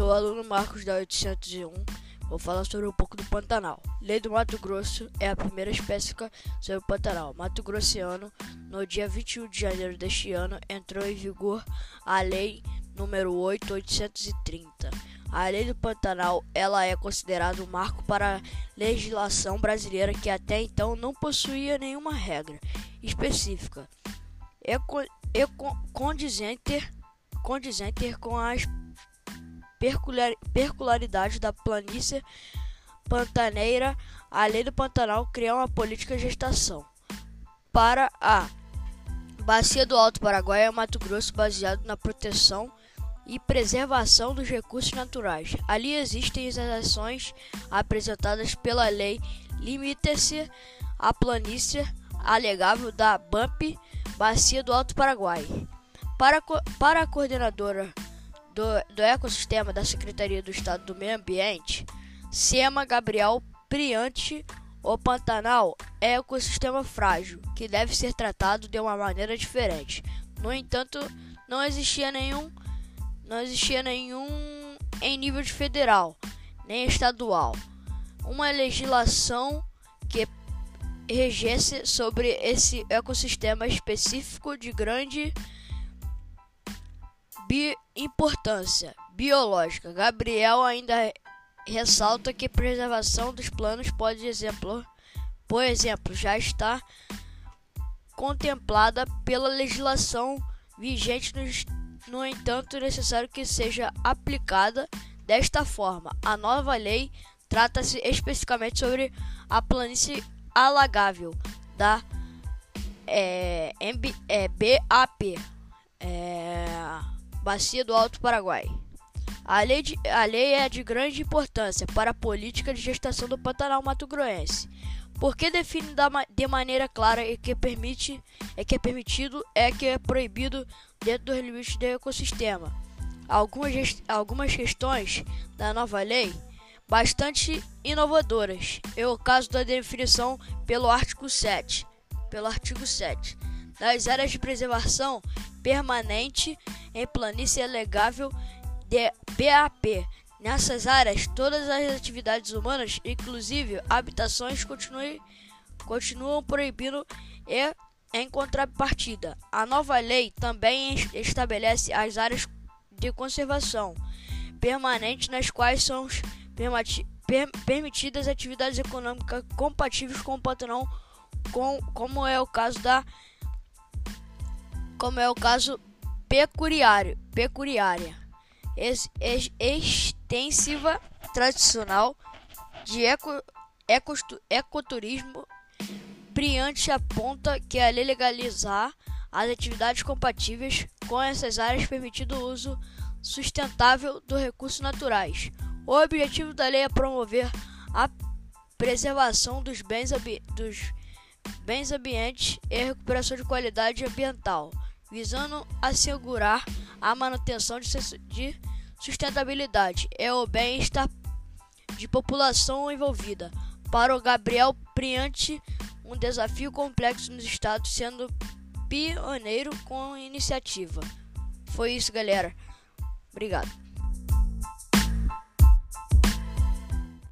Sou o aluno Marcos da 801. Vou falar sobre um pouco do Pantanal. Lei do Mato Grosso é a primeira específica sobre o Pantanal. Mato Grosseano, no dia 21 de janeiro deste ano, entrou em vigor a Lei número 8830. A Lei do Pantanal ela é considerada um marco para a legislação brasileira que até então não possuía nenhuma regra específica. É, é condizente, condizente com as peculiaridades da planície pantaneira, a lei do Pantanal cria uma política de gestação para a Bacia do Alto Paraguai e Mato Grosso baseado na proteção e preservação dos recursos naturais. Ali existem as ações apresentadas pela lei limita-se à planície alegável da BAMP Bacia do Alto Paraguai. Para, para a coordenadora do, do ecossistema da Secretaria do Estado do Meio Ambiente, SEMA Gabriel Priante, o Pantanal é ecossistema frágil que deve ser tratado de uma maneira diferente. No entanto, não existia nenhum, não existia nenhum em nível de federal nem estadual uma legislação que regesse sobre esse ecossistema específico de grande bi importância biológica. Gabriel ainda ressalta que preservação dos planos pode exemplo, por exemplo, já está contemplada pela legislação vigente, no, no entanto, é necessário que seja aplicada desta forma. A nova lei trata-se especificamente sobre a planície alagável da é, MB, é, BAP. É, Bacia do Alto Paraguai. A lei, de, a lei é de grande importância para a política de gestação do Pantanal Mato Groense, porque define da, de maneira clara e que permite é que é permitido é que é proibido dentro dos limites do ecossistema. Algumas, algumas questões da nova lei bastante inovadoras é o caso da definição pelo artigo 7, pelo artigo 7 das áreas de preservação permanente em planície legável de BAP. Nessas áreas, todas as atividades humanas, inclusive habitações, continuam, continuam proibindo e em contrapartida. A nova lei também estabelece as áreas de conservação permanente nas quais são permitidas atividades econômicas compatíveis com o Pantanal, com, como é o caso da como é o caso pecuário, pecuária, ex, ex, extensiva, tradicional, de eco, eco, ecoturismo. Priante aponta que a lei legalizar as atividades compatíveis com essas áreas permitindo o uso sustentável dos recursos naturais. O objetivo da lei é promover a preservação dos bens, dos bens ambientes e a recuperação de qualidade ambiental visando assegurar a manutenção de sustentabilidade e o bem-estar de população envolvida. Para o Gabriel Priante, um desafio complexo nos estados, sendo pioneiro com iniciativa. Foi isso, galera. Obrigado.